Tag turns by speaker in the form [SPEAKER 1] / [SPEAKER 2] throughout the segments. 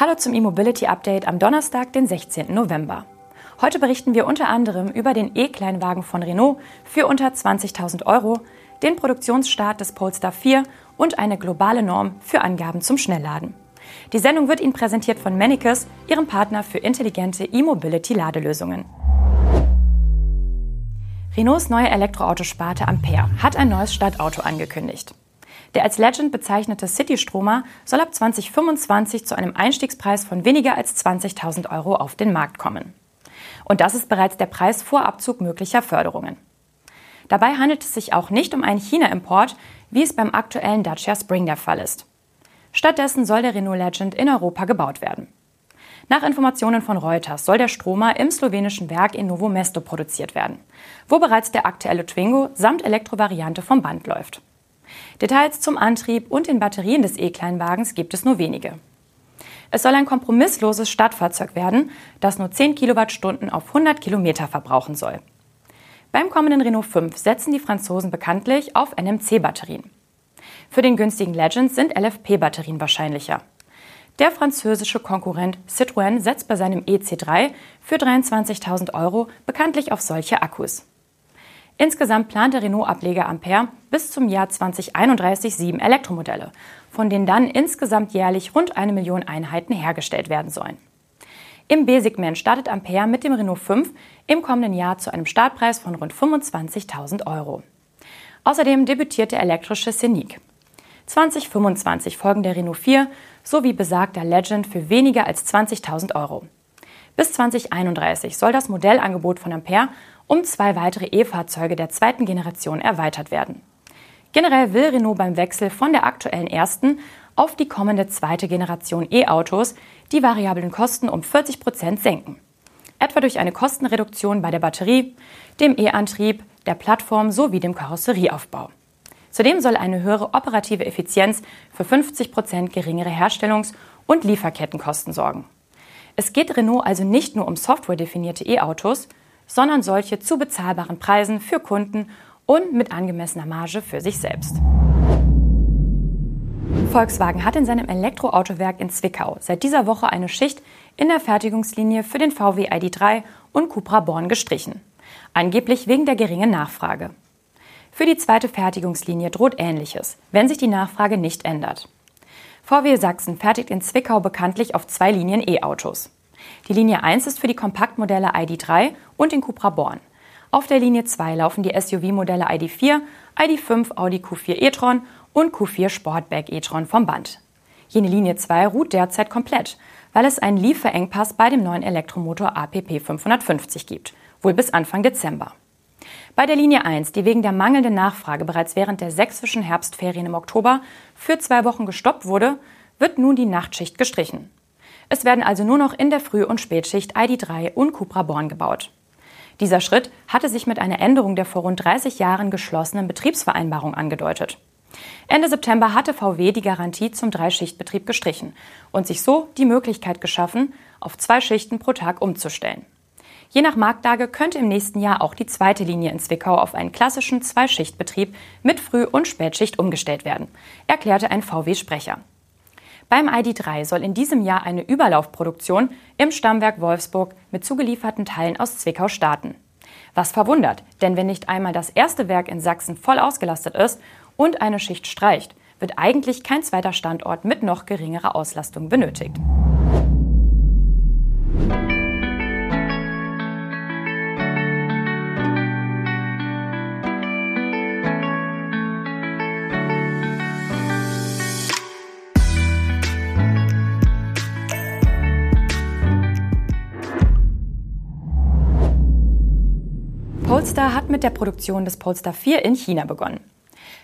[SPEAKER 1] Hallo zum E-Mobility Update am Donnerstag, den 16. November. Heute berichten wir unter anderem über den E-Kleinwagen von Renault für unter 20.000 Euro, den Produktionsstart des Polestar 4 und eine globale Norm für Angaben zum Schnellladen. Die Sendung wird Ihnen präsentiert von Manicus, Ihrem Partner für intelligente E-Mobility-Ladelösungen. Renaults neue Elektroautosparte Ampere hat ein neues Stadtauto angekündigt. Der als Legend bezeichnete City-Stromer soll ab 2025 zu einem Einstiegspreis von weniger als 20.000 Euro auf den Markt kommen. Und das ist bereits der Preis vor Abzug möglicher Förderungen. Dabei handelt es sich auch nicht um einen China-Import, wie es beim aktuellen Dacia Spring der Fall ist. Stattdessen soll der Renault Legend in Europa gebaut werden. Nach Informationen von Reuters soll der Stromer im slowenischen Werk in Novo Mesto produziert werden, wo bereits der aktuelle Twingo samt Elektrovariante vom Band läuft. Details zum Antrieb und den Batterien des E-Kleinwagens gibt es nur wenige. Es soll ein kompromissloses Stadtfahrzeug werden, das nur 10 Kilowattstunden auf 100 Kilometer verbrauchen soll. Beim kommenden Renault 5 setzen die Franzosen bekanntlich auf NMC-Batterien. Für den günstigen Legend sind LFP-Batterien wahrscheinlicher. Der französische Konkurrent Citroën setzt bei seinem EC3 für 23.000 Euro bekanntlich auf solche Akkus. Insgesamt plant der Renault-Ableger Ampere bis zum Jahr 2031 sieben Elektromodelle, von denen dann insgesamt jährlich rund eine Million Einheiten hergestellt werden sollen. Im B-Segment startet Ampere mit dem Renault 5 im kommenden Jahr zu einem Startpreis von rund 25.000 Euro. Außerdem debütiert der elektrische Scenic. 2025 folgen der Renault 4 sowie besagter Legend für weniger als 20.000 Euro. Bis 2031 soll das Modellangebot von Ampere um zwei weitere E-Fahrzeuge der zweiten Generation erweitert werden. Generell will Renault beim Wechsel von der aktuellen ersten auf die kommende zweite Generation E-Autos die variablen Kosten um 40 Prozent senken. Etwa durch eine Kostenreduktion bei der Batterie, dem E-Antrieb, der Plattform sowie dem Karosserieaufbau. Zudem soll eine höhere operative Effizienz für 50 Prozent geringere Herstellungs- und Lieferkettenkosten sorgen. Es geht Renault also nicht nur um softwaredefinierte E-Autos, sondern solche zu bezahlbaren Preisen für Kunden und mit angemessener Marge für sich selbst. Volkswagen hat in seinem Elektroautowerk in Zwickau seit dieser Woche eine Schicht in der Fertigungslinie für den VW ID3 und Cupra Born gestrichen. Angeblich wegen der geringen Nachfrage. Für die zweite Fertigungslinie droht Ähnliches, wenn sich die Nachfrage nicht ändert. VW Sachsen fertigt in Zwickau bekanntlich auf zwei Linien E-Autos. Die Linie 1 ist für die Kompaktmodelle ID3 und den Cupra Born. Auf der Linie 2 laufen die SUV-Modelle ID4, ID5 Audi Q4 e-tron und Q4 Sportback e-tron vom Band. Jene Linie 2 ruht derzeit komplett, weil es einen Lieferengpass bei dem neuen Elektromotor APP 550 gibt, wohl bis Anfang Dezember. Bei der Linie 1, die wegen der mangelnden Nachfrage bereits während der sächsischen Herbstferien im Oktober für zwei Wochen gestoppt wurde, wird nun die Nachtschicht gestrichen. Es werden also nur noch in der Früh- und Spätschicht ID3 und Cupra Born gebaut. Dieser Schritt hatte sich mit einer Änderung der vor rund 30 Jahren geschlossenen Betriebsvereinbarung angedeutet. Ende September hatte VW die Garantie zum Dreischichtbetrieb gestrichen und sich so die Möglichkeit geschaffen, auf zwei Schichten pro Tag umzustellen. Je nach Marktlage könnte im nächsten Jahr auch die zweite Linie in Zwickau auf einen klassischen Zweischichtbetrieb mit Früh- und Spätschicht umgestellt werden, erklärte ein VW-Sprecher. Beim ID3 soll in diesem Jahr eine Überlaufproduktion im Stammwerk Wolfsburg mit zugelieferten Teilen aus Zwickau starten. Was verwundert, denn wenn nicht einmal das erste Werk in Sachsen voll ausgelastet ist und eine Schicht streicht, wird eigentlich kein zweiter Standort mit noch geringerer Auslastung benötigt. Polestar hat mit der Produktion des Polestar 4 in China begonnen.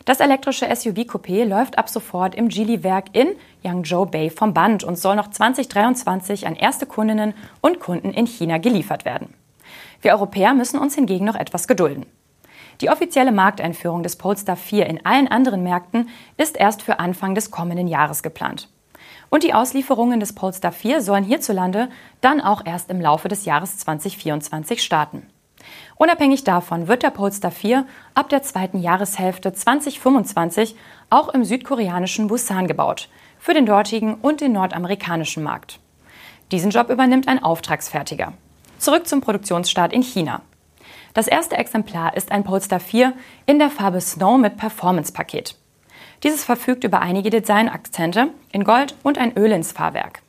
[SPEAKER 1] Das elektrische SUV-Coupé läuft ab sofort im Geely-Werk in Yangzhou Bay vom Band und soll noch 2023 an erste Kundinnen und Kunden in China geliefert werden. Wir Europäer müssen uns hingegen noch etwas gedulden. Die offizielle Markteinführung des Polestar 4 in allen anderen Märkten ist erst für Anfang des kommenden Jahres geplant. Und die Auslieferungen des Polestar 4 sollen hierzulande dann auch erst im Laufe des Jahres 2024 starten. Unabhängig davon wird der Polestar 4 ab der zweiten Jahreshälfte 2025 auch im südkoreanischen Busan gebaut, für den dortigen und den nordamerikanischen Markt. Diesen Job übernimmt ein Auftragsfertiger. Zurück zum Produktionsstart in China. Das erste Exemplar ist ein Polestar 4 in der Farbe Snow mit Performance-Paket. Dieses verfügt über einige Designakzente in Gold und ein Öl ins Fahrwerk.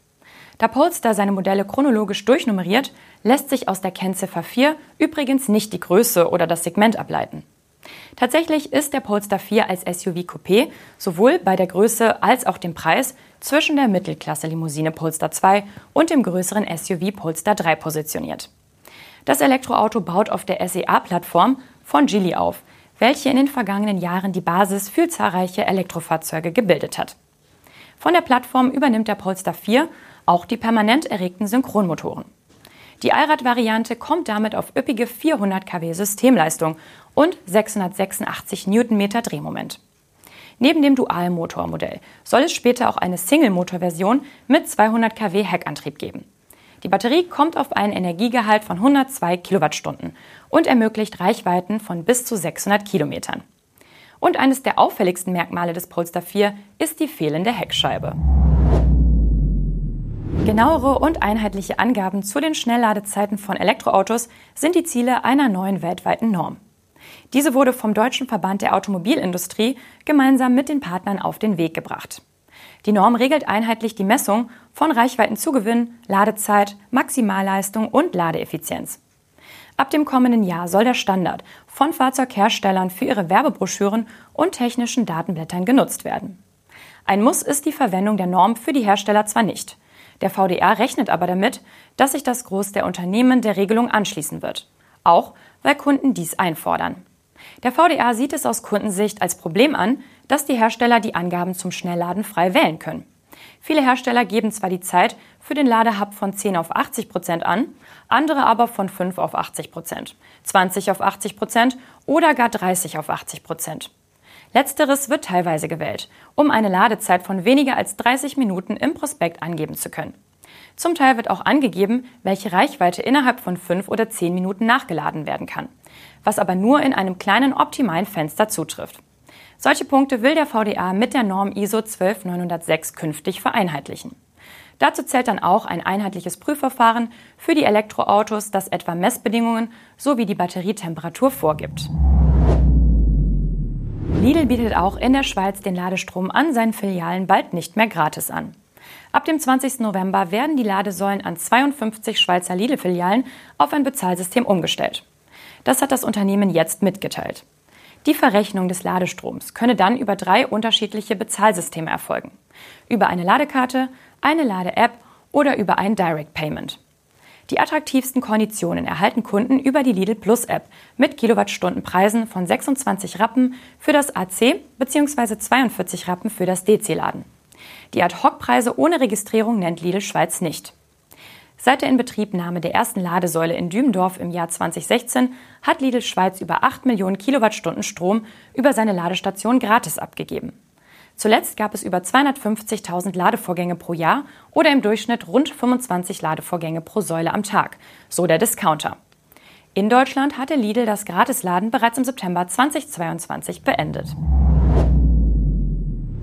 [SPEAKER 1] Da Polestar seine Modelle chronologisch durchnummeriert, lässt sich aus der Kennziffer 4 übrigens nicht die Größe oder das Segment ableiten. Tatsächlich ist der Polestar 4 als SUV Coupé sowohl bei der Größe als auch dem Preis zwischen der Mittelklasse-Limousine Polestar 2 und dem größeren SUV Polestar 3 positioniert. Das Elektroauto baut auf der SEA-Plattform von Geely auf, welche in den vergangenen Jahren die Basis für zahlreiche Elektrofahrzeuge gebildet hat. Von der Plattform übernimmt der Polestar 4 auch die permanent erregten Synchronmotoren. Die Allrad-Variante kommt damit auf üppige 400 kW Systemleistung und 686 Newtonmeter Drehmoment. Neben dem Dualmotormodell soll es später auch eine Single-Motor-Version mit 200 kW Heckantrieb geben. Die Batterie kommt auf einen Energiegehalt von 102 Kilowattstunden und ermöglicht Reichweiten von bis zu 600 Kilometern. Und eines der auffälligsten Merkmale des Polestar 4 ist die fehlende Heckscheibe. Genauere und einheitliche Angaben zu den Schnellladezeiten von Elektroautos sind die Ziele einer neuen weltweiten Norm. Diese wurde vom Deutschen Verband der Automobilindustrie gemeinsam mit den Partnern auf den Weg gebracht. Die Norm regelt einheitlich die Messung von Reichweitenzugewinn, Ladezeit, Maximalleistung und Ladeeffizienz. Ab dem kommenden Jahr soll der Standard von Fahrzeugherstellern für ihre Werbebroschüren und technischen Datenblättern genutzt werden. Ein Muss ist die Verwendung der Norm für die Hersteller zwar nicht. Der VDA rechnet aber damit, dass sich das Groß der Unternehmen der Regelung anschließen wird. Auch weil Kunden dies einfordern. Der VDA sieht es aus Kundensicht als Problem an, dass die Hersteller die Angaben zum Schnellladen frei wählen können. Viele Hersteller geben zwar die Zeit für den Ladehub von 10 auf 80 Prozent an, andere aber von 5 auf 80 Prozent, 20 auf 80 Prozent oder gar 30 auf 80 Prozent. Letzteres wird teilweise gewählt, um eine Ladezeit von weniger als 30 Minuten im Prospekt angeben zu können. Zum Teil wird auch angegeben, welche Reichweite innerhalb von 5 oder 10 Minuten nachgeladen werden kann, was aber nur in einem kleinen optimalen Fenster zutrifft. Solche Punkte will der VDA mit der Norm ISO 12906 künftig vereinheitlichen. Dazu zählt dann auch ein einheitliches Prüfverfahren für die Elektroautos, das etwa Messbedingungen sowie die Batterietemperatur vorgibt. Lidl bietet auch in der Schweiz den Ladestrom an seinen Filialen bald nicht mehr gratis an. Ab dem 20. November werden die Ladesäulen an 52 Schweizer Lidl-Filialen auf ein Bezahlsystem umgestellt. Das hat das Unternehmen jetzt mitgeteilt. Die Verrechnung des Ladestroms könne dann über drei unterschiedliche Bezahlsysteme erfolgen. Über eine Ladekarte, eine Lade-App oder über ein Direct Payment. Die attraktivsten Konditionen erhalten Kunden über die Lidl Plus App mit Kilowattstundenpreisen von 26 Rappen für das AC bzw. 42 Rappen für das DC-Laden. Die Ad-Hoc-Preise ohne Registrierung nennt Lidl Schweiz nicht. Seit der Inbetriebnahme der ersten Ladesäule in Dübendorf im Jahr 2016 hat Lidl Schweiz über 8 Millionen Kilowattstunden Strom über seine Ladestation gratis abgegeben. Zuletzt gab es über 250.000 Ladevorgänge pro Jahr oder im Durchschnitt rund 25 Ladevorgänge pro Säule am Tag, so der Discounter. In Deutschland hatte Lidl das Gratisladen bereits im September 2022 beendet.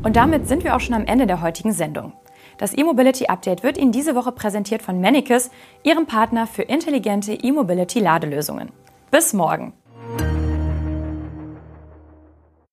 [SPEAKER 1] Und damit sind wir auch schon am Ende der heutigen Sendung. Das E-Mobility Update wird Ihnen diese Woche präsentiert von Manicus, Ihrem Partner für intelligente E-Mobility Ladelösungen. Bis morgen!